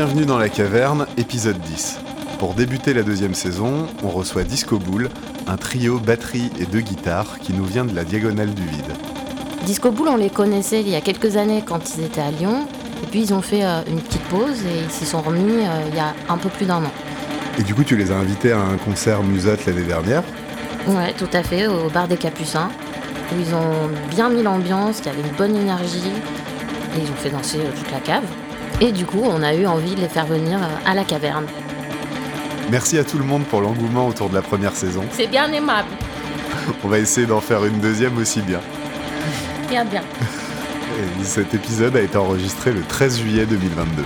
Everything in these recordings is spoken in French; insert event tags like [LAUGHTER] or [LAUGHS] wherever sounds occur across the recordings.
Bienvenue dans la caverne, épisode 10. Pour débuter la deuxième saison, on reçoit Disco Bull, un trio batterie et deux guitares qui nous vient de la diagonale du vide. Disco Bull, on les connaissait il y a quelques années quand ils étaient à Lyon, et puis ils ont fait euh, une petite pause et ils s'y sont remis euh, il y a un peu plus d'un an. Et du coup, tu les as invités à un concert Musotte l'année dernière? Ouais, tout à fait, au bar des Capucins, où ils ont bien mis l'ambiance, il y avait une bonne énergie, et ils ont fait danser euh, toute la cave. Et du coup, on a eu envie de les faire venir euh, à la caverne. Merci à tout le monde pour l'engouement autour de la première saison. C'est bien aimable. [LAUGHS] On va essayer d'en faire une deuxième aussi bien. Bien, bien. [LAUGHS] Et cet épisode a été enregistré le 13 juillet 2022.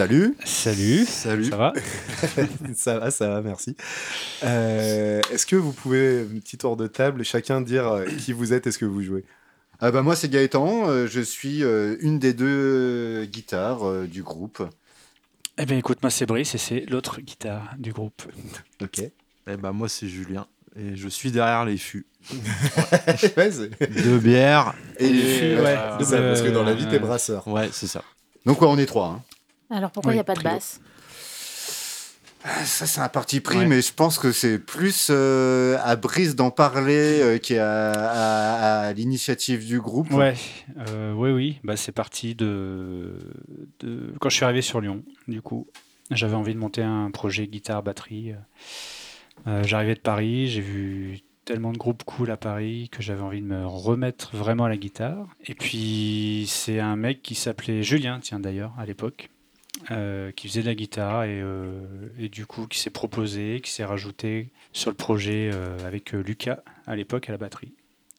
Salut. Salut. Salut. Ça va? [LAUGHS] Ça va, ça va, merci. Euh, Est-ce que vous pouvez, un petit tour de table, chacun dire euh, qui vous êtes et ce que vous jouez? Ah bah moi c'est Gaëtan, euh, je suis euh, une des deux euh, guitares euh, du groupe. Eh bien, écoute, moi, c'est Brice et c'est l'autre guitare du groupe. [LAUGHS] Ok. Eh ben, moi, c'est Julien. Et je suis derrière les fûts. [LAUGHS] Ouais, c'est De bière. Et, Les fûts, euh, ouais. c'est ça, parce que dans la vie, Euh, t'es brasseur. Ouais, c'est ça. Donc ouais, on est trois. hein. Alors pourquoi il Oui, n'y a pas de basse? Ça c'est un parti pris, Ouais. mais je pense que c'est plus euh, à Brice d'en parler euh, qui est à, à- à l'initiative du groupe. Ouais, euh, oui, oui. Bah, c'est parti de, de- Quand je suis arrivé sur Lyon, du coup, j'avais envie de monter un projet guitare-batterie. Euh, J'arrivais de Paris, j'ai vu tellement de groupes cool à Paris que j'avais envie de me remettre vraiment à la guitare. Et puis, c'est un mec qui s'appelait Julien, tiens d'ailleurs, à l'époque, euh, qui faisait de la guitare et, euh, et du coup, qui s'est proposé, qui s'est rajouté sur le projet euh, avec euh, Lucas à l'époque à la batterie.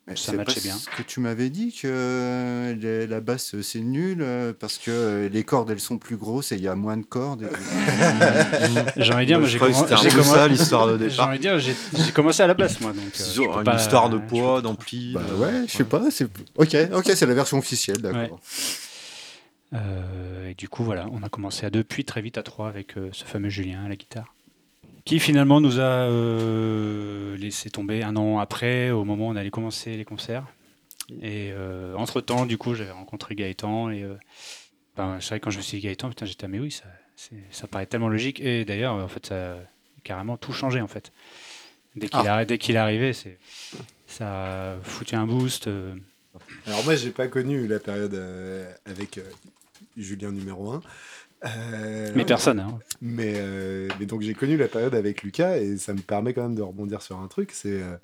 Mais Ça matchait pas bien. ce que tu m'avais dit que euh, les- la basse c'est nul parce que euh, les cordes elles sont plus grosses et il y a moins de cordes. et- J'ai envie de dire, moi, j'ai commencé- ça l'histoire de J'ai départ. envie de dire, j'ai j'ai commencé à la basse, moi. Donc, euh, une pas- histoire de poids, peux- d'ampli. bah ouais, je sais pas. C'est ok, ok, c'est la version officielle, d'accord. Et du coup, voilà, on a commencé à deux, puis très vite à trois avec euh, ce fameux Julien à la guitare. Qui finalement nous a euh, laissé tomber un an après, au moment où on allait commencer les concerts. Et euh, entre-temps, du coup, j'avais rencontré Gaëtan. Et euh, ben, c'est vrai, quand je me suis dit Gaëtan, putain, j'étais, ah, mais oui, ça, ça paraît tellement logique. Et d'ailleurs, en fait, ça a carrément tout changé, en fait. Dès qu'il Ah. arri- dès qu'il est arrivé, c'est, ça a foutu un boost. euh, Alors moi, j'ai pas connu la période euh, avec euh, Julien numéro 1. mais personne, hein. Mais, euh, mais donc j'ai connu la période avec Lucas et ça me permet quand même de rebondir sur un truc. C'est euh,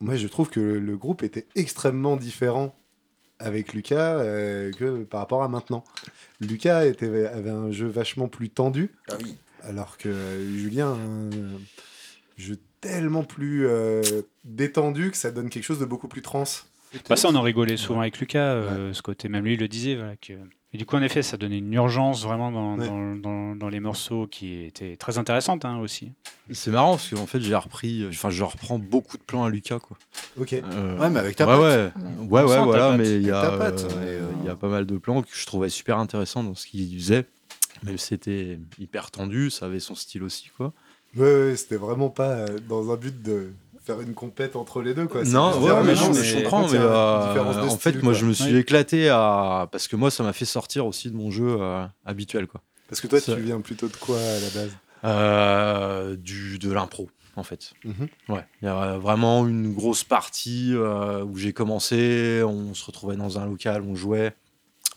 moi je trouve que le, le groupe était extrêmement différent avec Lucas euh, que par rapport à maintenant. Lucas était, avait un jeu vachement plus tendu, alors que euh, Julien un jeu tellement plus euh, détendu que ça donne quelque chose de beaucoup plus trans. Bah ça, on en rigolait souvent avec Lucas, euh, ce côté, même lui il le disait. Voilà, que... Et du coup, en effet, ça donnait une urgence vraiment dans, Ouais. dans, dans- dans les morceaux qui était très intéressante hein, aussi. C'est marrant parce qu'en fait, j'ai repris. Enfin, je reprends beaucoup de plans à Lucas, quoi. Ok. Euh, Ouais, mais avec ta patte. ouais, ouais, ouais, voilà, patte. mais il y a, patte, euh, il y a pas mal de plans que je trouvais super intéressants dans ce qu'il faisait. Même si c'était hyper tendu, ça avait son style aussi, quoi. Ouais, ouais, c'était vraiment pas euh, dans un but de faire une compète entre les deux. Quoi. Non, ouais, ouais, mais mais non, je, mais je par comprends, mais euh, en fait, style, moi, quoi. je me suis Oui. éclaté à. Parce que moi, ça m'a fait sortir aussi de mon jeu euh, habituel, quoi. Parce que toi, tu viens plutôt de quoi à la base? Euh, du, de l'impro, en fait. Mhm. Ouais, il y a vraiment une grosse partie euh, où j'ai commencé, on se retrouvait dans un local, on jouait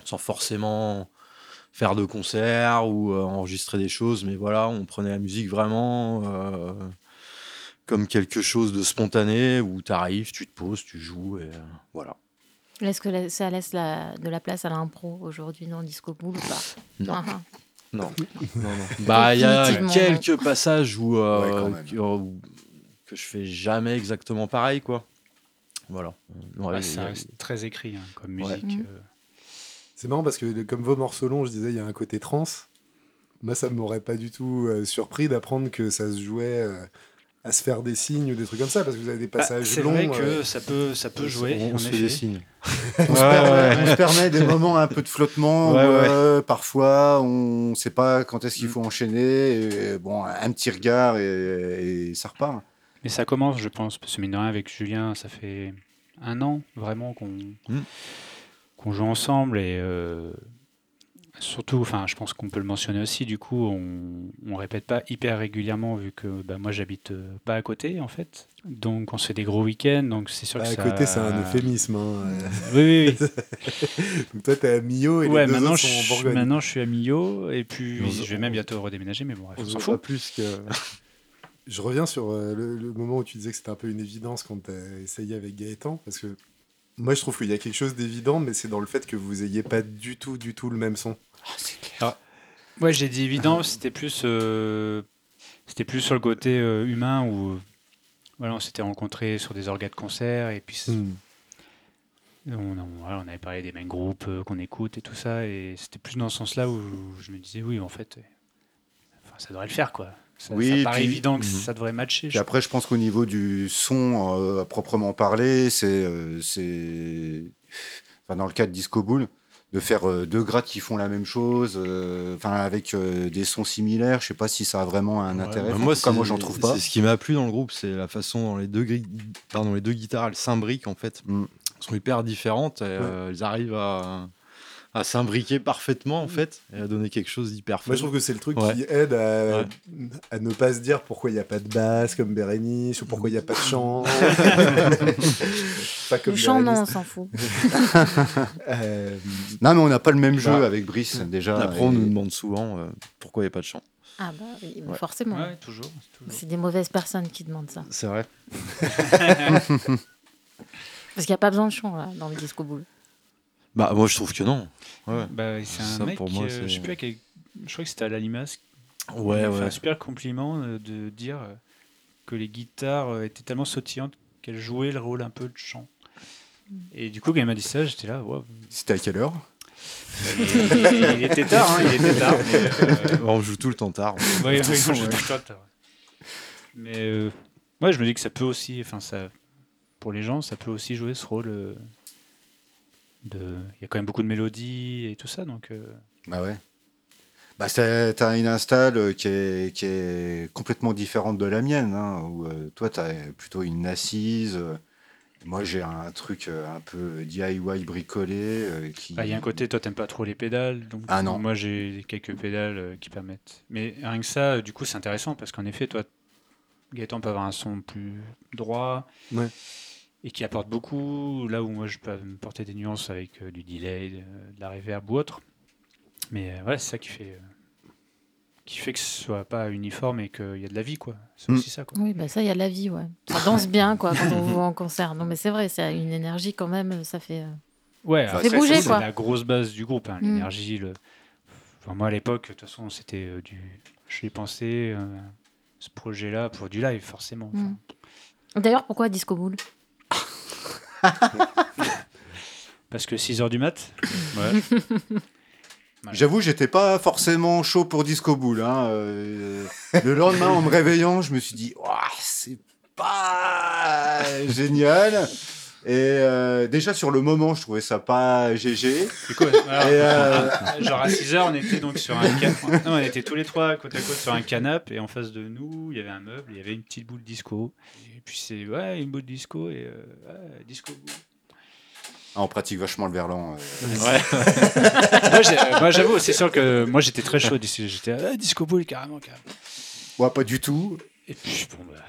sans forcément faire de concerts ou euh, enregistrer des choses, mais voilà, on prenait la musique vraiment euh, comme quelque chose de spontané où tu arrives, tu te poses, tu joues et euh, voilà. Est-ce que ça laisse la- de la place à l'impro aujourd'hui dans Disco Pool ou pas? Non. Ah, ah. Non, non, non. [LAUGHS] Bah, il y a quelques passages où, euh, Ouais, que, où- que je fais jamais exactement pareil, quoi. Voilà. Ouais, Bah, a- très écrit hein, comme musique. Mhm. euh. C'est marrant parce que comme vos morceaux longs, je disais, il y a un côté trans. Moi, ça m'aurait pas du tout euh, surpris d'apprendre que ça se jouait euh, à se faire des signes ou des trucs comme ça, parce que vous avez des Bah, passages c'est longs. vrai que euh, ça peut, ça peut jouer. [LAUGHS] on, se fait des signes. On, se permet, on se permet des moments un peu de flottement. Ouais, où, ouais. euh, parfois, on ne sait pas quand est-ce qu'il faut enchaîner. et, bon, un petit regard et, et ça repart. Mais ça commence, je pense, parce que mine de rien, avec Julien, ça fait un an vraiment qu'on Mm. qu'on joue ensemble et euh, surtout, enfin, je pense qu'on peut le mentionner aussi. Du coup, on, on répète pas hyper régulièrement vu que bah, moi j'habite euh, pas à côté en fait, donc on se fait des gros week-ends, donc c'est sûr bah, que à ça- côté, c'est un euphémisme. hein, euh. Oui, oui, oui. [LAUGHS] Donc toi, t'es à Millau et ouais, les deux maintenant autres je, sont en Bourgogne. maintenant je suis à Millau et puis je vais même bientôt redéménager, mais bon, bref, On s'en fout. pas plus que. [LAUGHS] Je reviens sur euh, le, le moment où tu disais que c'était un peu une évidence quand tu as essayé avec Gaëtan, parce que moi je trouve qu'il y a quelque chose d'évident, mais c'est dans le fait que vous ayez pas du tout, du tout le même son. Ouais, j'ai dit évident, c'était plus, euh, c'était plus sur le côté euh, humain où voilà, on s'était rencontrés sur des orgas de concert et puis c- On, on- voilà, on avait parlé des mêmes groupes euh, qu'on écoute et tout ça, et c'était plus dans ce sens-là où je me disais, oui, en fait, euh, enfin, ça devrait le faire, quoi. Ça, Oui, ça et paraît puis- évident que Mhm. ça devrait matcher. Je après, je pense qu'au niveau du son euh, à proprement parler, c'est, euh, c'est, enfin, dans le cas de Disco Bull, de faire euh, deux grades qui font la même chose, euh, enfin avec euh, des sons similaires. Je sais pas si ça a vraiment un Ouais, intérêt. Bah, moi, tout cas, moi, c'est- j'en trouve pas. C'est ce qui m'a plu dans le groupe, c'est la façon dont les deux, gri- pardon, les deux guitares, elles s'imbriquent en fait. Mm. Elles sont hyper différentes et euh, elles arrivent à, à s'imbriquer parfaitement en fait et à donner quelque chose d'hyper fun. Moi, je trouve que c'est le truc Ouais. qui aide à, Ouais. à ne pas se dire pourquoi il n'y a pas de basse comme Bérénice ou pourquoi il n'y a pas de chant. [LAUGHS] pas comme Le chant, non, on s'en fout. [LAUGHS] Euh, Non, mais on n'a pas le même jeu Bah, avec Brice déjà. Après, on nous demande souvent euh, pourquoi il n'y a pas de chant. Ah bah oui, Ouais. forcément. Ouais, toujours. toujours. C'est des mauvaises personnes qui demandent ça. C'est vrai. [LAUGHS] Parce qu'il n'y a pas besoin de chant là, dans le disco boule. Bah, moi, je trouve que non. Ouais, Bah, c'est un Ça, mec, pour moi, euh, je sais plus à quel- je crois que c'était à la Limace. ouais. il m'a fait ouais. un super compliment euh, de dire euh, que les guitares euh, étaient tellement sautillantes qu'elles jouaient le rôle un peu de chant. Et du coup, quand il m'a dit ça, j'étais là, waouh. C'était à quelle heure? Il était tard, hein, il était tard. mais, euh, On joue tout le temps tard. Oui, façon, moi, je ouais. suis tard, tard. Mais euh, ouais, je me dis que ça peut aussi, enfin ça, pour les gens, ça peut aussi jouer ce rôle euh, de. Il y a quand même beaucoup de mélodies et tout ça, donc. euh, Bah ouais. Bah, t'as une install euh, qui est, qui est complètement différente de la mienne. Hein, où, euh, toi, t'as plutôt une assise. euh, moi, j'ai un truc euh, un peu DIY bricolé. euh, qui... bah, Il y a un côté, toi, t'aimes pas trop les pédales, donc Ah non. moi j'ai quelques pédales euh, qui permettent. Mais rien que ça, euh, du coup, c'est intéressant parce qu'en effet, toi, Gaëtan peut avoir un son plus droit. Ouais. Et qui apporte beaucoup, là où moi je peux me porter des nuances avec euh, du delay, de, de la reverb ou autre. Mais euh, voilà, c'est ça qui fait, euh, qui fait que ce soit pas uniforme et qu'il y a de la vie, quoi. C'est Mm. aussi ça, quoi. Oui, bah ça, il y a de la vie, ouais. Ça danse [LAUGHS] bien, quoi, quand on vous voit en concert. Non, mais c'est vrai, c'est une énergie quand même, ça fait. euh, Ouais, Ça fait bouger, c'est la grosse base du groupe, hein, Mm. l'énergie. Le... Enfin, moi, à l'époque, de toute façon, c'était euh, du. Je l'ai pensé, euh, ce projet-là, pour du live, forcément. Mm. D'ailleurs, pourquoi disco boule? [LAUGHS] Parce que 6h du mat. [LAUGHS] J'avoue, j'étais pas forcément chaud pour Disco Bull. hein, euh, le lendemain, en me réveillant, je me suis dit, c'est pas génial. Et euh, déjà sur le moment, je trouvais ça pas GG. Du coup, alors, Et, euh, [LAUGHS] Genre à 6h, on était donc sur un canapé. [LAUGHS] Non, on était tous les trois côte à côte sur un canapé et en face de nous, il y avait un meuble, il y avait une petite boule disco. Et puis c'est, ouais, une boule disco et euh, ouais, disco boule. Ah, on pratique vachement le verlan. euh. [LAUGHS] moi, j'ai- moi, j'avoue, c'est sûr que moi j'étais très chaud. J'étais ah, disco boule carrément, carrément. Ouais, pas du tout. Et puis bon, bah,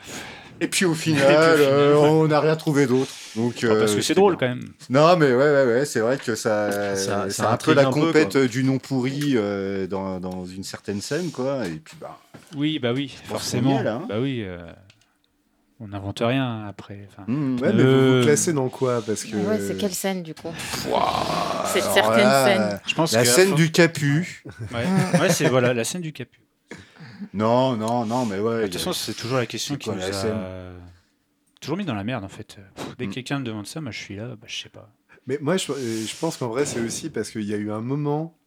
Et puis au final, Et puis, au final, euh, on n'a rien trouvé d'autre. Donc, parce euh, que c'est drôle bien. quand même. Non, mais ouais, ouais, ouais, c'est vrai que ça, Ça- c'est ça un peu la un compète du non pourri euh, dans, dans une certaine scène, quoi. Et puis, bah, Oui, bah oui, forcément. hein. Bah oui, euh, on n'invente rien après. Enfin, hmm, Ouais, mais vous vous classez dans quoi Parce que. Ah Ouais, c'est quelle scène du coup? C'est certaines scènes. je pense La que scène du capu. Ouais, ouais c'est voilà la scène du capu. Non, non, non, mais ouais. De toute façon, c'est toujours la question qui nous a toujours mis dans la merde en fait. Pff, Dès que Mm. quelqu'un me demande ça, moi je suis là, bah, je sais pas. Mais moi, je, euh, je pense qu'en vrai, c'est aussi parce qu'il y a eu un moment.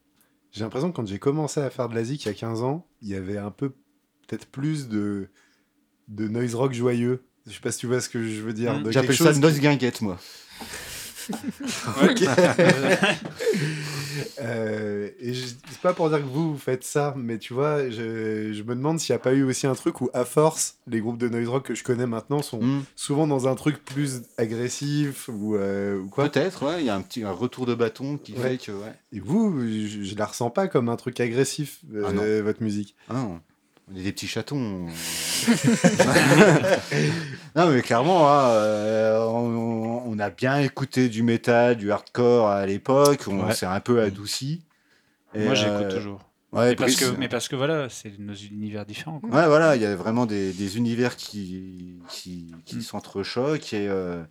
J'ai l'impression que quand j'ai commencé à faire de la zik il y a 15 ans, il y avait un peu, peut-être plus de, de noise rock joyeux. Je sais pas si tu vois ce que je veux dire. Mm. de J'appelle ça chose noise guinguette, moi. [LAUGHS] Ok. [LAUGHS] Euh, et je- c'est pas pour dire que vous, vous faites ça, mais tu vois, je, je me demande s'il n'y a pas eu aussi un truc où, à force, les groupes de noise rock que je connais maintenant sont Hmm. souvent dans un truc plus agressif ou, euh, ou quoi. Peut-être, ouais. Il y a un petit un retour de bâton qui Ouais. fait que, ouais. Et vous, je, je la ressens pas comme un truc agressif, euh, Ah non. votre musique. Ah non, on est des petits chatons. [LAUGHS] non, mais clairement, hein, euh, on, on a bien écouté du métal, du hardcore à l'époque. On Ouais. s'est un peu adouci. Et, Moi j'écoute euh, toujours. Ouais, mais, parce que, mais parce que voilà, c'est nos univers différents. Quoi. Ouais, voilà, il y a vraiment des, des univers qui, qui, qui Mm. s'entrechoquent et euh,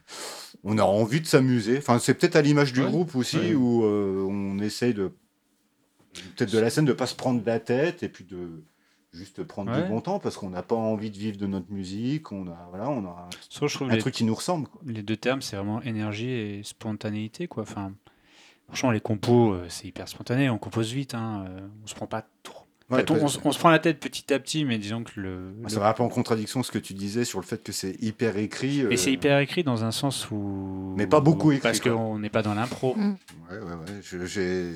on a envie de s'amuser. Enfin, c'est peut-être à l'image du Ouais, groupe aussi ouais. où euh, on essaye de peut-être de la scène de pas se prendre la tête et puis de juste prendre Ouais. du bon temps parce qu'on n'a pas envie de vivre de notre musique. On a, voilà, on a je un truc qui nous ressemble. quoi. les deux termes, c'est vraiment énergie et spontanéité, quoi. Enfin, franchement, les compos, euh, c'est hyper spontané. On compose vite, hein. euh, on se prend pas trop. Ouais, on, se- on se prend la tête petit à petit, mais disons que le. le- Ça va un peu en contradiction ce que tu disais sur le fait que c'est hyper écrit. Et euh, c'est hyper écrit dans un sens où. Mais pas beaucoup écrit, Parce qu'on n'est pas dans l'impro. Mm. Ouais, ouais, ouais.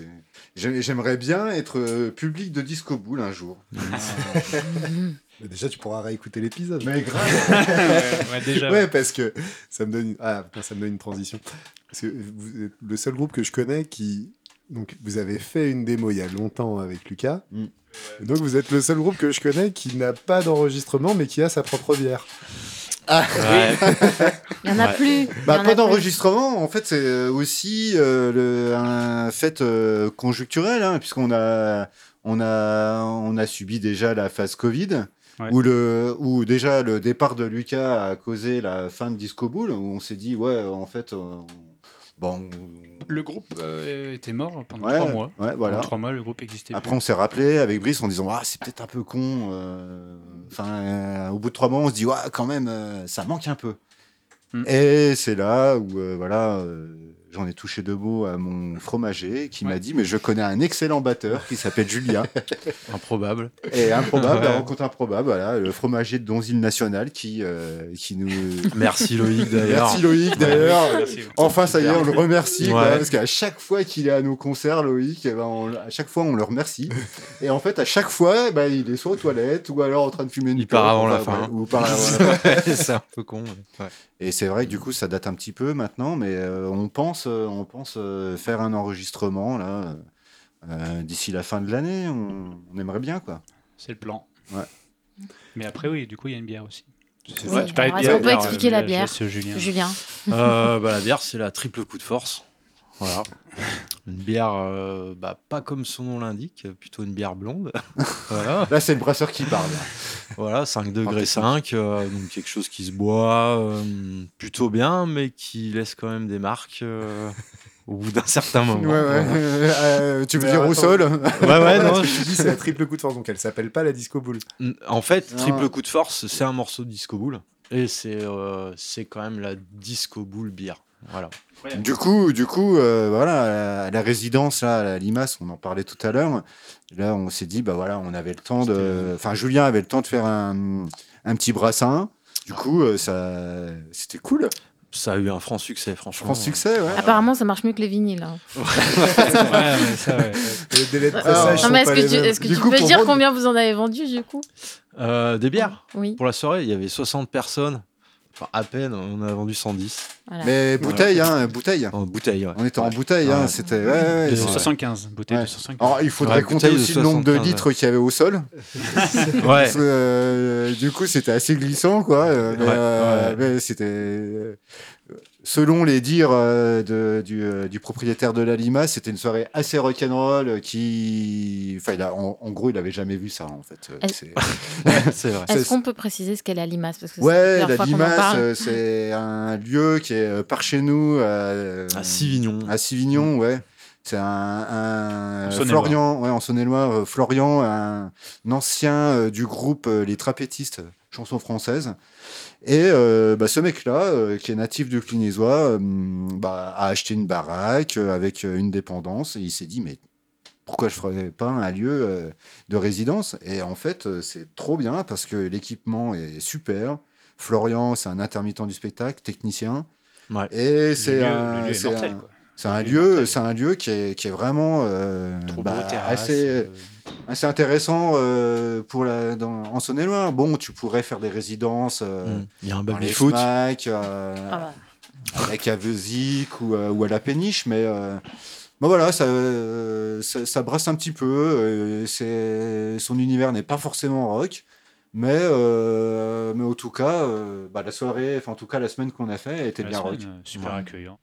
J'aimerais bien être euh, public de Disco Boule un jour. [LAUGHS] [LAUGHS] Mais déjà, tu pourras réécouter l'épisode. Mais grave. [LAUGHS] ouais, ouais, déjà. Ouais, parce que ça me donne, ah, putain, ça me donne une transition. Parce que vous êtes le seul groupe que je connais qui. Donc, vous avez fait une démo il y a longtemps avec Lucas. Mm. Donc, vous êtes le seul groupe que je connais qui n'a pas d'enregistrement, mais qui a sa propre bière. Ouais. [LAUGHS] Il y en a Ouais. plus. Bah, pas d'enregistrement, en fait, c'est euh, aussi euh, le- un fait euh, conjoncturel, hein, puisqu'on a, on a, on a subi déjà la phase Covid, Ouais. où, le, où déjà le départ de Lucas a causé la fin de Disco Boule, où on s'est dit, ouais, en fait, bon, Le groupe euh, était mort pendant ouais, trois mois. ouais, voilà. Pendant trois mois, le groupe existait. Après, plus. on s'est rappelé avec Brice en disant, ah, c'est peut-être un peu con. euh, Enfin, euh, au bout de trois mois, on se dit, ouais, quand même, ça manque un peu. Mm. Et c'est là où, voilà, j'en ai touché deux mots à mon fromager qui m'a dit, mais je connais un excellent batteur qui s'appelle Julien. [LAUGHS] Improbable. et improbable, Ouais. la rencontre improbable, voilà, le fromager de Donzille National qui, euh, qui nous. [LAUGHS] Merci Loïc d'ailleurs. Merci Loïc d'ailleurs. Enfin, ça y est, on le remercie. quoi, parce qu'à chaque fois qu'il est à nos concerts, Loïc, eh ben, on- à chaque fois, on le remercie. Et en fait, à chaque fois, bah, il est soit aux toilettes ou alors en train de fumer une Il part avant la fin. ou part avant la fin. C'est un peu con. Et c'est vrai que du coup, ça date un petit peu maintenant, mais euh, on pense, euh, on pense euh, faire un enregistrement là euh, d'ici la fin de l'année. On, on aimerait bien, quoi. C'est le plan. Ouais. Mais après, oui, du coup, il y a une bière aussi. Est-ce qu'on peut expliquer je- la je bière Julien. Julien? Euh, bah, la bière, c'est la triple coup de force. Voilà. [LAUGHS] Une bière, euh, bah, pas comme son nom l'indique, plutôt une bière blonde. [LAUGHS] voilà. Là, c'est le brasseur qui parle. Voilà, 5 degrés 5, euh, donc quelque chose qui se boit euh, plutôt bien, mais qui laisse quand même des marques euh, au bout d'un certain moment. ouais. Voilà. Euh, tu veux dire attends. au sol Ouais, ouais, non, Ce [LAUGHS] que tu dis, c'est la triple coup de force, donc elle s'appelle pas la disco boule. En fait, Non. triple coup de force, c'est un morceau de disco boule. Et c'est euh, c'est quand même la disco boule bière. Voilà. Du coup, du coup, euh, voilà, à la, résidence là, à la Limace, on en parlait tout à l'heure. Là, on s'est dit, bah voilà, on avait le temps de, enfin, Julien avait le temps de faire un, un petit brassin. Du coup, euh, ça, c'était cool. Ça a eu un franc succès, franchement. prends succès, ouais. Apparemment, ça marche mieux que les vinyles. hein. [LAUGHS] Ouais, mais ça, ouais. Les délais de pressage Non, mais est-ce que tu, mêmes. est-ce que Du tu coup, peux pour dire vendre- combien vous en avez vendu du coup? Euh, des bières? Oui. Pour la soirée, il y avait 60 personnes. Enfin, à peine, on a vendu 110. Voilà. Mais bouteille, hein, bouteille. En bouteille, ouais. On était en Ouais. bouteille, hein, c'était. Ouais, ouais, De c'est- 75, bouteille Ouais. de 75. Alors, il faudrait Ouais, compter aussi le nombre de 75, litres qu'il y avait au sol. [LAUGHS] Ouais. Euh, du coup, c'était assez glissant, quoi. euh, mais, Ouais, euh, ouais. mais c'était. Selon les dires euh, de- du, euh, du propriétaire de la Lima, c'était une soirée assez rock'n'roll euh, qui. Enfin, il a- en, en gros, il avait jamais vu ça, en fait. C'est-. [LAUGHS] Est-ce qu'on peut préciser ce qu'est la limace? Parce que Ouais, la la fois qu'on en Limace, parle. c'est un lieu qui est euh, par chez nous. euh, À Sivignon. À Sivignon, ouais. C'est un, un En Saône-et-Loire. Florian, ouais, en Saône-et-Loire, euh, Florian, un, un ancien euh, du groupe euh, Les Trapétistes, chansons françaises. Et euh, bah, ce mec-là, euh, qui est natif de Clunisois, euh, bah, a acheté une baraque avec une dépendance et il s'est dit mais pourquoi je ferais pas un lieu de résidence? Et en fait, c'est trop bien parce que l'équipement est super. Florian, c'est un intermittent du spectacle, technicien. Ouais. Et c'est un, lieu c'est un- lieu c'est un qui est, qui est vraiment Trop bah, beau, terrasse. assez, assez intéressant euh, pour la, dans, en Saône-et-Loire. Bon, tu pourrais faire des résidences euh, Mm. Il y a un. FNAC, euh, Ah bah. à ou, euh, ou à la Péniche, mais euh, bon, voilà, ça, euh, ça, ça brasse un petit peu. euh, c'est, son univers n'est pas forcément rock. Mais, euh, mais en tout cas, euh, bah, la soirée, enfin en tout cas la semaine qu'on a fait, était la bien rock. semaine, Super Ouais. accueillant.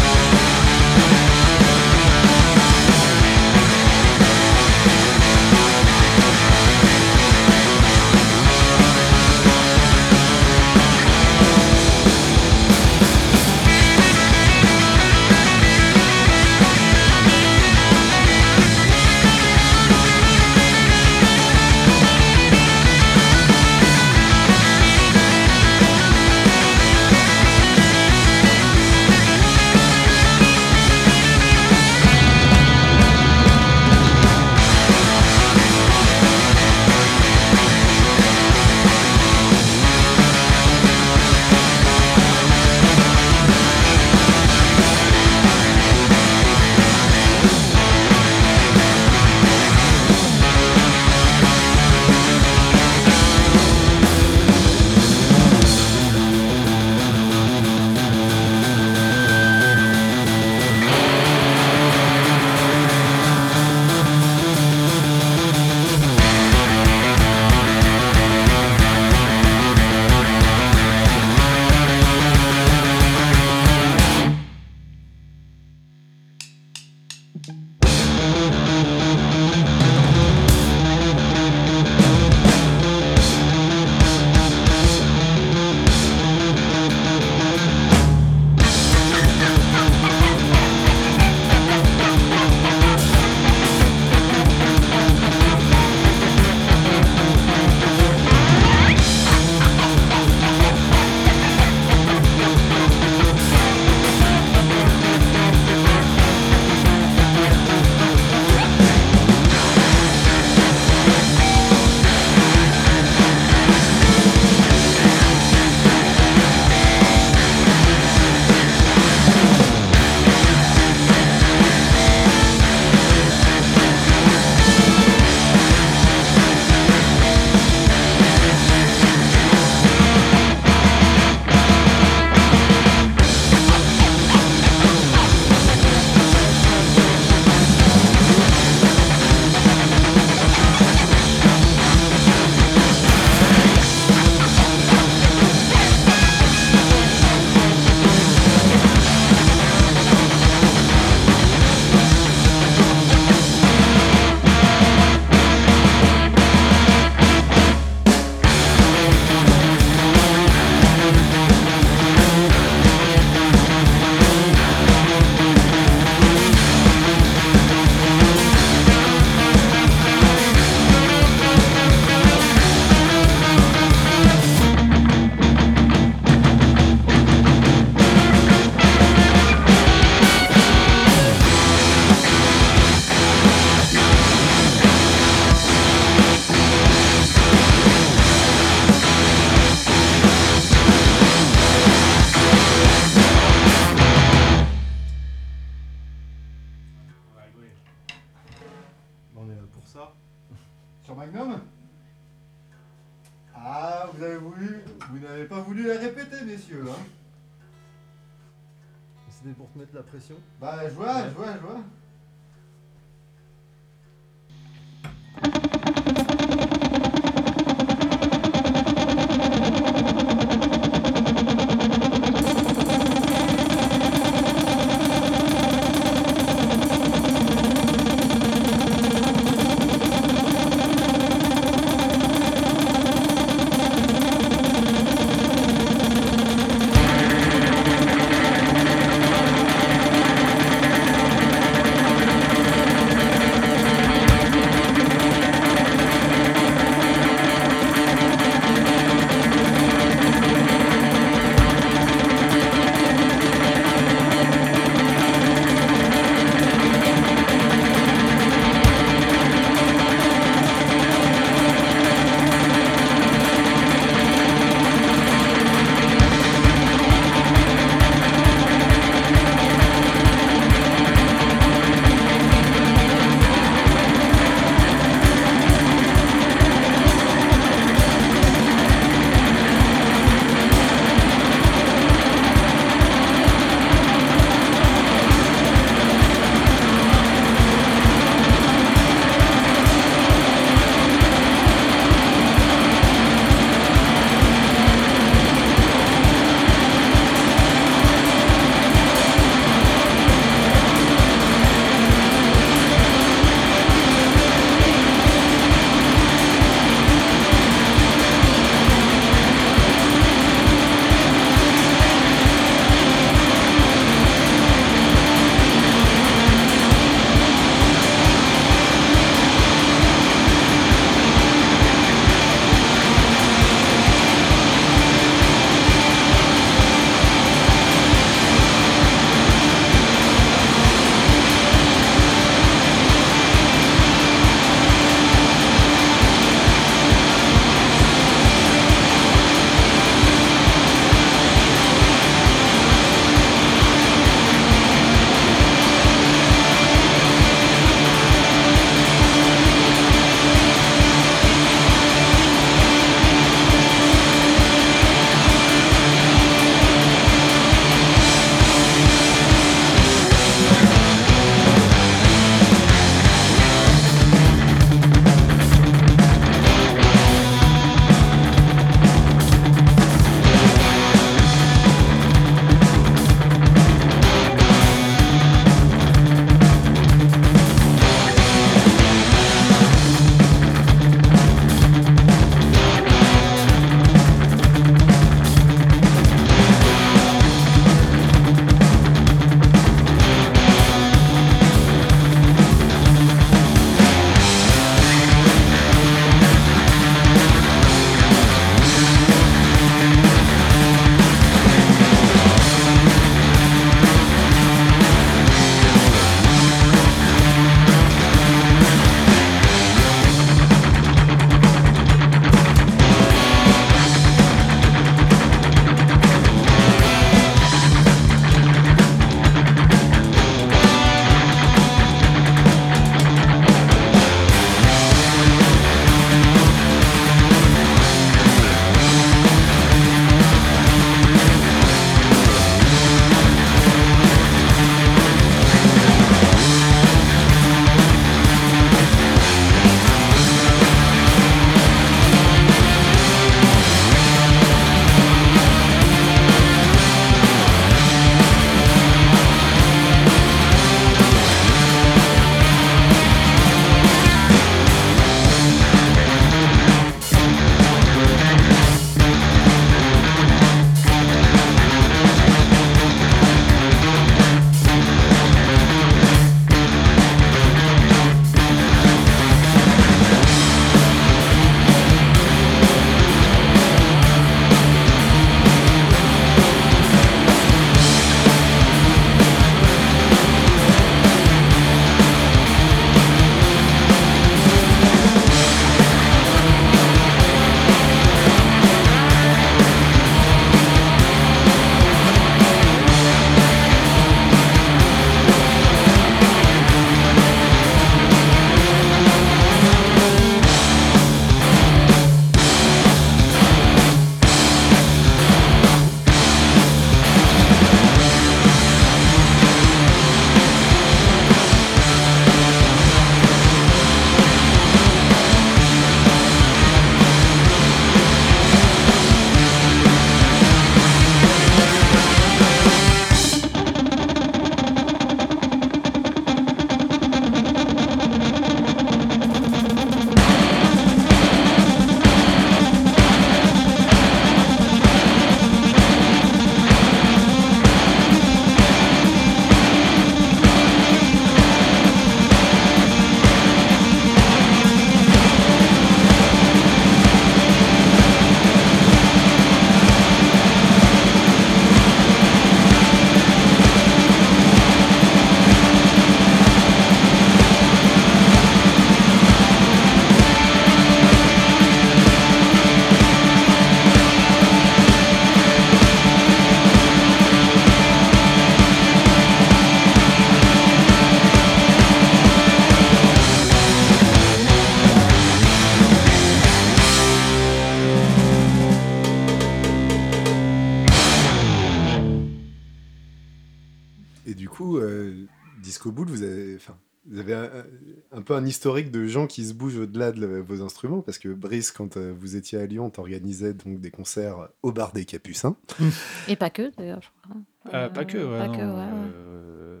Un peu un historique de gens qui se bougent au-delà de vos instruments, parce que Brice, quand euh, vous étiez à Lyon, t'organisais donc des concerts au bar des Capucins. [LAUGHS] Et pas que, d'ailleurs, je crois. Euh, pas que, ouais. Pas non, que, ouais, ouais. euh,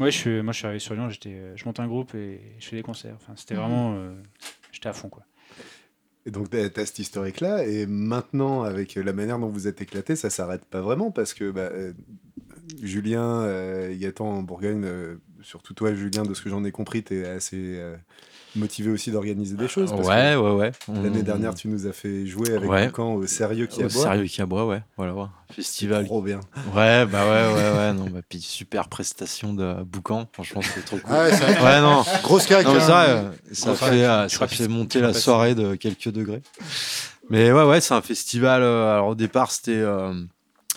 ouais, je suis, moi, je suis arrivé sur Lyon, j'étais, je monte un groupe et je fais des concerts. Enfin, c'était Mhm. vraiment. euh, j'étais à fond, quoi. Et donc, t'as t'as cet historique-là, et maintenant, avec la manière dont vous êtes éclaté, ça s'arrête pas vraiment, parce que bah, Julien, euh, Gaëtan en Bourgogne, euh, surtout toi, Julien, de ce que j'en ai compris, t'es assez euh, motivé aussi d'organiser des choses. parce que Ouais, ouais, ouais. L'année On- dernière, tu nous as fait jouer avec Ouais. Boucan au Sérieux qui Au aboie. Sérieux qui aboie, ouais. Voilà, ouais. Festival. Trop bien. Ouais, bah ouais, ouais, ouais. Non, bah, puis super prestation de Boucan. Franchement, c'était trop cool. Ah ouais, ça- Ouais, non. Grosse. Non, mais hein. ça, euh, ça Grosse fait, euh, Tu ça crois fait que monter tu la soirée de quelques degrés. Mais ouais, ouais, c'est un festival. euh, alors au départ, c'était euh,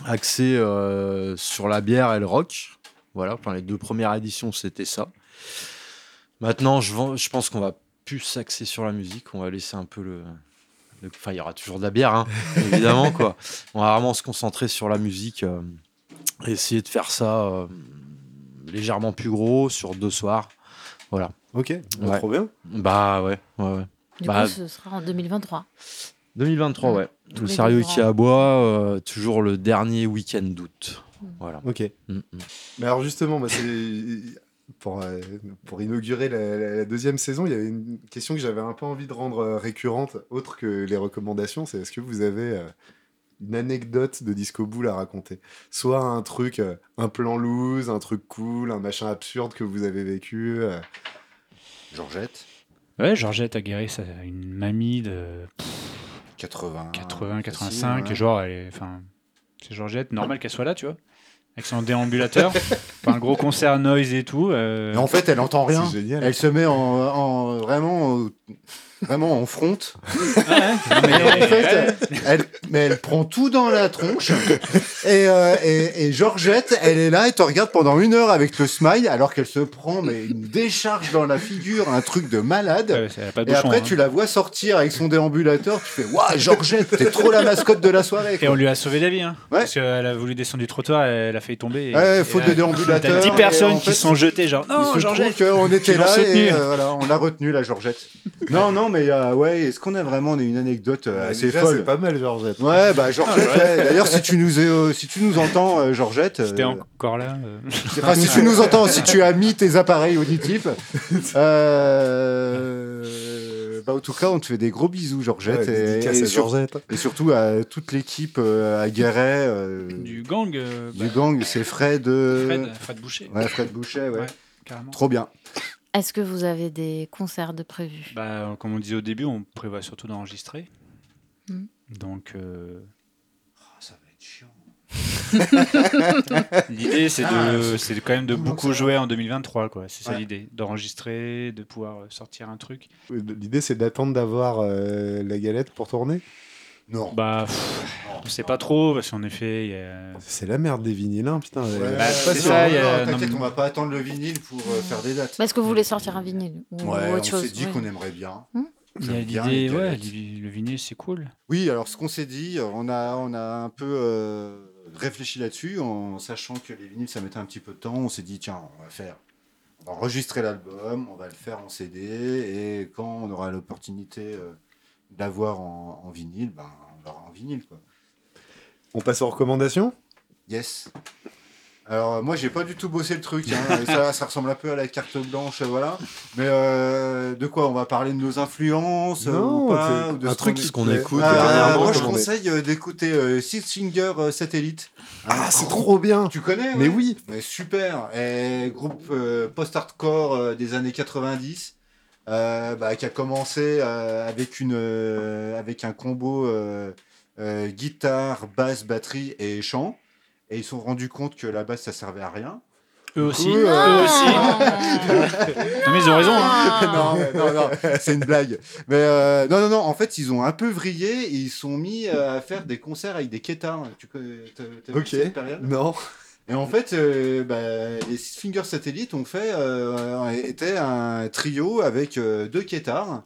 axé euh, sur la bière et le rock. Voilà, enfin, les deux premières éditions, c'était ça. Maintenant, je, pense qu'on va plus s'axer sur la musique. On va laisser un peu le. le- Enfin, il y aura toujours de la bière, hein, [LAUGHS] évidemment, quoi. On va vraiment se concentrer sur la musique. euh, et essayer de faire ça euh, légèrement plus gros sur deux soirs. Voilà. Ok, bah, Ouais. trop bien. Bah ouais, ouais, ouais. Du Bah, coup, ce sera en 2023. 2023, ouais. Tous Le sérieux qui aboie, euh, toujours le dernier week-end d'août. Voilà. Ok. Mm, mm. Mais alors justement, c'est [LAUGHS] pour, euh, pour inaugurer la, la- la deuxième saison, il y avait une question que j'avais un peu envie de rendre euh, récurrente, autre que les recommandations. C'est est-ce que vous avez euh, une anecdote de Disco Bull à raconter? Soit un truc, un plan loose, un truc cool, un machin absurde que vous avez vécu. Georgette, Ouais, Georgette a une mamie de 80. 80, 85, facile, ouais. et genre, elle est, enfin, c'est Georgette, normal qu'elle soit là, tu vois, avec son déambulateur, [LAUGHS] Enfin, un gros concert noise et tout. euh, Mais en fait, elle entend rien. C'est génial. Elle se met en, en- vraiment, vraiment en front. ouais, non, mais- Et en fait, elle, mais elle prend tout dans la tronche. Et, euh, et, et Georgette, elle est là et te regarde pendant une heure avec le smile, alors qu'elle se prend mais une décharge dans la figure, un truc de malade. ouais, a de Et bouchon, après, hein. tu la vois sortir avec son déambulateur, tu fais Waouh, Georgette, t'es trop la mascotte de la soirée. Et on lui a sauvé la vie, hein, Ouais. parce qu'elle a voulu descendre du trottoir, elle a failli tomber. et- Ouais, faute de déambulateur. T'as 10 et personnes en qui fait, se sont jetées, genre, non, Georgette qu'on était là et euh, voilà, on l'a retenu la Georgette. non, non, mais euh, ouais, est-ce qu'on a vraiment une anecdote euh, assez déjà, folle C'est pas mal, Georgette. Ouais, bah Georgette. [LAUGHS] ouais. D'ailleurs, si tu nous euh, si tu nous entends, euh, Georgette, euh, Si t'es encore là. euh, enfin, si tu nous entends, si tu as mis tes appareils auditifs, euh, bah en tout cas, on te fait des gros bisous, Georgette, Ouais, et, sur- Georgette. et surtout à toute l'équipe euh, à Guéret, euh, du gang. euh, du bah, gang, c'est Fred, euh, Fred, Fred Boucher. ouais, Fred Boucher, ouais. Ouais. Carrément. trop bien. Est-ce que vous avez des concerts de prévus? Bah, comme on disait au début, on prévoit surtout d'enregistrer. Mhm. Donc, euh, ça va être chiant. [LAUGHS] l'idée, c'est Ah, de, c'est quand même de beaucoup jouer en 2023, quoi. C'est ça l'idée, d'enregistrer, de pouvoir sortir un truc. L'idée, c'est d'attendre d'avoir euh, la galette pour tourner? Non. Bah, pff, on sait pas trop parce qu'en effet, il y a... C'est la merde des vinyles, hein, putain. Ouais, Bah, c'est ça, il y a- non, on va pas attendre le vinyle pour euh, faire des dates. Est-ce que vous voulez sortir un vinyle ou, Ouais, ou on chose s'est dit ouais. qu'on aimerait bien. il y a l'idée, ouais, le vinyle, c'est cool. Oui, alors ce qu'on s'est dit, on a, on a un peu euh, réfléchi là-dessus, en sachant que les vinyles, ça mettait un petit peu de temps. On s'est dit, tiens, on va faire, on va enregistrer l'album, on va le faire en CD, et quand on aura l'opportunité euh, l'avoir en, en vinyle, ben, on l'aura en vinyle, quoi. On passe aux recommandations? Yes. Alors moi j'ai pas du tout bossé le truc, hein. [LAUGHS] ça, ça ressemble un peu à la carte blanche, voilà. Mais euh, de quoi? On va parler de nos influences Non, ou pas, ou de un ce truc qu'on écoute Ah, moi je conseille euh, d'écouter euh, Six Finger euh, Satellite. Ah, c'est trop bien Tu connais Mais oui Mais super Et Groupe post-hardcore des années 90 euh, bah, qui a commencé euh, avec, une, euh, avec un combo euh, euh, guitare, basse, batterie et chant. Et ils se sont rendus compte que la basse ça servait à rien. Eux aussi. coup, Eux aussi. [LAUGHS] Non, mais ils ont raison. hein. non, non, non, c'est une blague. Mais euh, non, non, non, en fait, ils ont un peu vrillé et ils sont mis à faire des concerts avec des quêtards. Tu connais t'as- t'as vu Ok. cette période? Non Et en fait, euh, bah, les Six Finger Satellites ont fait, euh, était un trio avec euh, deux quêtards.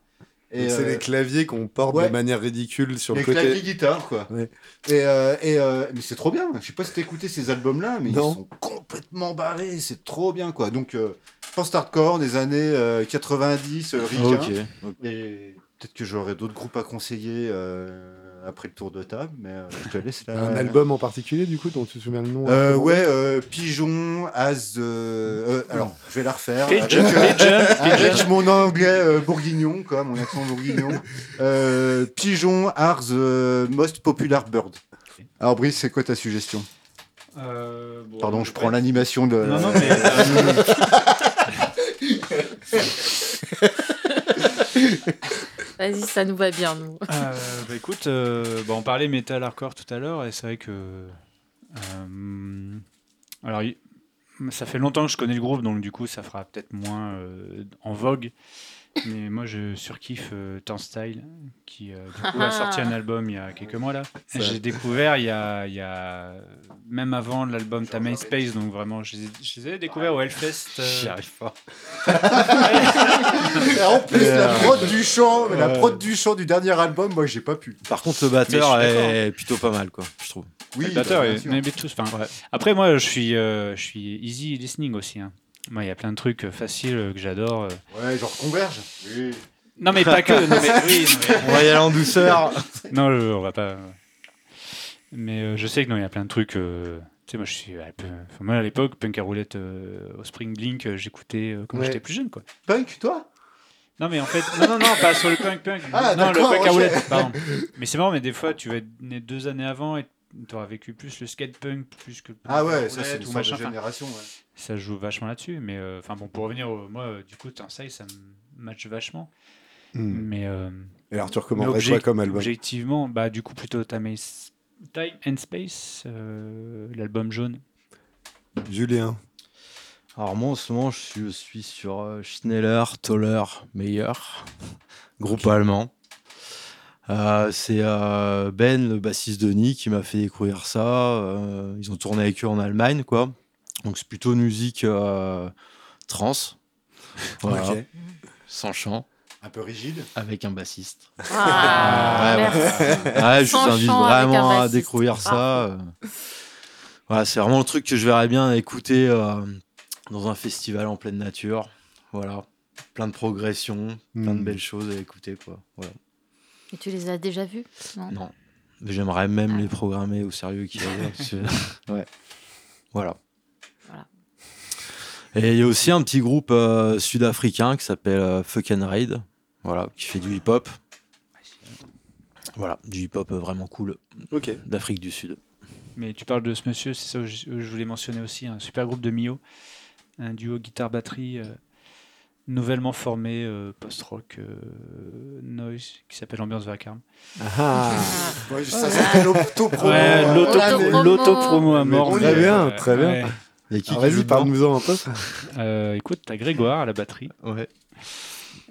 Et, c'est euh, les claviers qu'on porte ouais. de manière ridicule sur les le côté. claviers guitare, quoi. Ouais. Et, euh, et euh, mais c'est trop bien. Je sais pas si t'as écouté ces albums-là, mais Non. ils sont complètement barrés. C'est trop bien, quoi. Donc, euh, post-hardcore des années euh, 90, euh, ricain. Ok. Et peut-être que j'aurai d'autres groupes à conseiller euh, après le tour de table, mais euh, je te laisse là. Un album en particulier, du coup, dont tu te souviens le nom Euh, hein, ouais, euh, Pigeon, As. euh, euh, alors, je vais la refaire. Pigeon, Avec, euh, pigeon, avec pigeon. mon anglais euh, bourguignon, quoi, mon accent bourguignon. [LAUGHS] Euh, Pigeon, are the most popular bird. Alors, Brice, c'est quoi ta suggestion? Euh, bon, Pardon, je ouais. prends l'animation de. Non, non, mais. [LAUGHS] Vas-y, ça nous va bien, nous. Euh, bah écoute, euh, bah, on parlait metal hardcore tout à l'heure et c'est vrai que. euh, alors, ça fait longtemps que je connais le groupe, donc du coup, ça fera peut-être moins en vogue. Mais moi, je surkiffe euh, Turnstile, qui euh, du coup, a sorti un album il y a quelques mois là. J'ai découvert il y, a, il y a même avant l'album Ta Main Space, donc vraiment, je les ai, je les ai découverts au Hellfest. euh, J'y arrive pas. Et en plus, la Euh, prod du chant, la prod du chant du dernier album, moi, j'ai pas pu. Par contre, le batteur est plutôt pas mal, quoi, je trouve. Oui, Le batteur bah, sûr. mais tous. Après, moi, je suis, euh, je suis easy listening aussi. hein. Moi, il y a plein de trucs euh, faciles euh, que j'adore. euh. Ouais, genre Converge. Oui. Non, mais pas que. Non, mais, [LAUGHS] oui, non, mais- On va y aller en douceur. non, je- on va pas. Mais euh, je sais que non, il y a plein de trucs. euh, Tu sais, moi, je suis un peu. enfin, moi, à l'époque, Punk à roulette euh, au Spring Blink, j'écoutais quand Ouais. j'étais plus jeune, quoi. Punk, toi? Non, mais en fait, non, non, non, pas sur le punk punk. Ah, non, le punk à roulette, pardon. Mais c'est marrant, mais des fois, tu vas être né deux années avant et tu auras vécu plus le skate punk plus que le punk Ah ouais, ça, c'est une machin. génération. ouais. Ça joue vachement là-dessus. Mais euh, enfin bon, pour revenir, au, moi, euh, du coup, Turnstile, ça me match vachement. Hmm. Mais, euh, Et alors, tu recommanderais quoi comme album objectivement, bah, du coup, plutôt Time, and Space, euh, l'album jaune. Julien. Alors moi en ce moment je suis, je suis sur euh, Schneller, Toller, Meyer, [LAUGHS] groupe allemand. Euh, c'est euh, Ben, le bassiste de Nick, qui m'a fait découvrir ça. Euh, ils ont tourné avec eux en Allemagne, quoi. Donc c'est plutôt une musique euh, trans, voilà, sans chant, Un peu rigide. avec un bassiste. Ah, Ouais, merci. Ouais, je vous invite vraiment à découvrir ça. euh. Voilà, c'est vraiment le truc que je verrais bien écouter euh, dans un festival en pleine nature. Voilà, plein de progressions, plein de Hmm. belles choses à écouter, quoi. Voilà. Et tu les as déjà vus Non. J'aimerais même les programmer au sérieux qui [LAUGHS] ouais. Voilà. Et il y a aussi un petit groupe euh, sud-africain qui s'appelle euh, Fuck and Raid, voilà, qui fait du hip-hop. Voilà, du hip-hop euh, vraiment cool d'Afrique du Sud. Mais tu parles de ce monsieur, c'est ça que je, voulais mentionner aussi, un super groupe de Mio, un duo guitare-batterie euh, nouvellement formé euh, post-rock euh, noise qui s'appelle Ambiance Vacarme. Ah, Ouais, ça s'appelle l'auto-promo. Ouais, l'auto-promo à mort. y Très bien, très bien. Ouais. Il y a qui Alors, qui joue Vas-y, parle-nous-en un peu. [LAUGHS] Euh, écoute, t'as Grégoire à la batterie Ouais.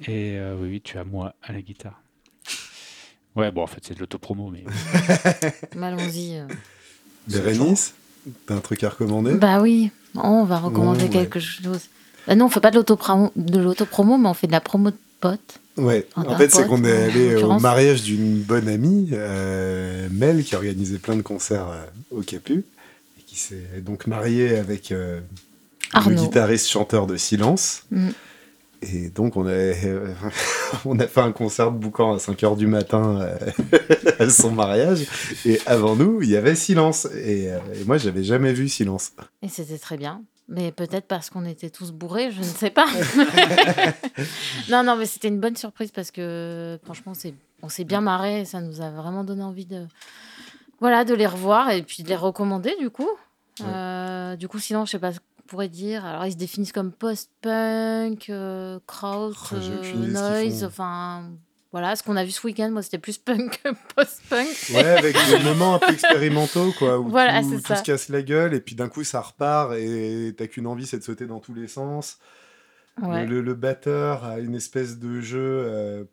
et euh, oui, oui, tu as moi à la guitare. Ouais, bon, en fait, c'est de l'autopromo, mais Mais [LAUGHS] Allons-y. euh. Bérénice, t'as un truc à recommander? Bah oui, on va recommander Ouais. quelque chose. Bah non, on fait pas de l'autopromo, de l'autopromo, mais on fait de la promo de potes. Ouais, en fait, c'est pote, qu'on est en allé au l'occurrence. mariage d'une bonne amie, euh, Mel, qui organisait plein de concerts euh, au Capu, qui s'est donc mariée avec euh, le guitariste chanteur de Silence. Mm. Et donc, on a, [LAUGHS] euh, on a fait un concert de boucan à 5 h du matin euh, [LAUGHS] à son mariage. Et avant nous, il y avait Silence. Et, euh, et moi, j'avais jamais vu Silence. Et c'était très bien. Mais peut-être parce qu'on était tous bourrés, je ne sais pas. [LAUGHS] non, non, mais c'était une bonne surprise parce que franchement, on s'est bien marré et ça nous a vraiment donné envie de, voilà, de les revoir et puis de les recommander du coup. Euh, du coup, sinon, je sais pas ce qu'on pourrait dire. Alors, ils se définissent comme post-punk, euh, kraut, Oh, j'ai euh, noise, enfin. Voilà, ce qu'on a vu ce week-end, moi c'était plus punk que [LAUGHS] post-punk. Ouais, avec des moments un peu expérimentaux, quoi, où Voilà, tout, c'est tout ça. se casse la gueule, et puis d'un coup ça repart, et t'as qu'une envie, c'est de sauter dans tous les sens. Ouais. Le, le- le batteur a une espèce de jeu euh,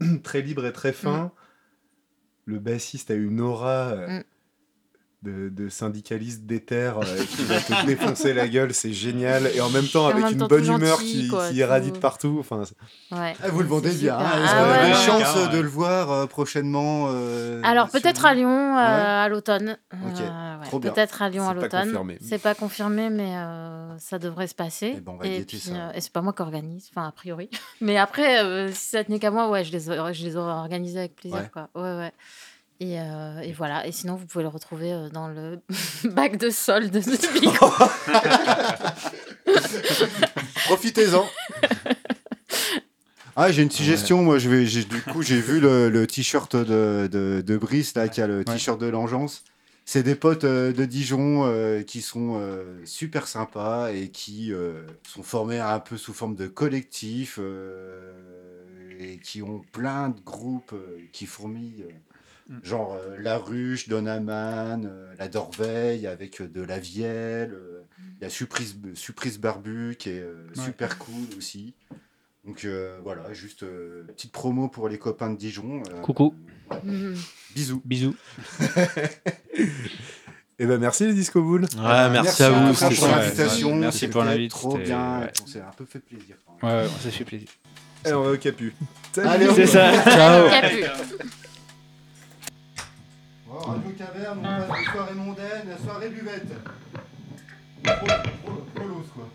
[CLEARS THROAT] très libre et très fin. Mm. Le bassiste a une aura euh, Mm. De, de syndicaliste déter euh, qui va te défoncer la gueule, c'est génial. Et en même temps, en avec même une temps, bonne humeur gentil, qui, quoi, qui irradie de partout. Enfin, Ouais. Ah, vous le vendez bien. hein. Ah qu'on a ouais, des ouais. chances Ouais. de le voir euh, prochainement euh, Alors sur- peut-être à Lyon euh, Ouais. à l'automne. Ok, Euh, ouais, trop bien. Peut-être à Lyon à C'est pas l'automne. confirmé. C'est pas confirmé, mais euh, ça devrait se passer. Eh ben, et euh, et c'est pas moi qui organise, enfin a priori. [LAUGHS] mais après, euh, si ça tenait qu'à moi, ouais, je les aurais, je les aurais organisés avec plaisir, Ouais. quoi. Ouais, ouais. Et, euh, et voilà. Et sinon, vous pouvez le retrouver euh, dans le [LAUGHS] bac de solde de. [LAUGHS] Profitez-en. [LAUGHS] Ah, j'ai une suggestion. Moi, je vais, du coup, j'ai vu le, le t-shirt de, de, de Brice, là, qui a le t-shirt de l'Engeance. C'est des potes euh, de Dijon euh, qui sont euh, super sympas et qui euh, sont formés un peu sous forme de collectif euh, et qui ont plein de groupes euh, qui fourmillent. Euh, Genre euh, La Ruche, Donaman, euh, La Dorveille avec euh, de la Vielle. euh, Il y a Suprise, Suprise Barbu qui est euh, Ouais. super cool aussi. Donc euh, voilà, juste euh, petite promo pour les copains de Dijon. euh, Coucou. Bisous. Bisous. [LAUGHS] Et ben merci les Disco Bull. Ouais, merci, à vous. c'était pour l'invitation. merci pour l'invite, Trop bien. ouais. On s'est un peu fait plaisir. Ouais, ouais, ça fait plaisir. Et on va au Capu. Salut. Allez, on C'est ça. Ciao. Capu. Oh, Radio Caverne, on passe de soirée mondaine à soirée buvette. Pro- pro- Prolos, quoi.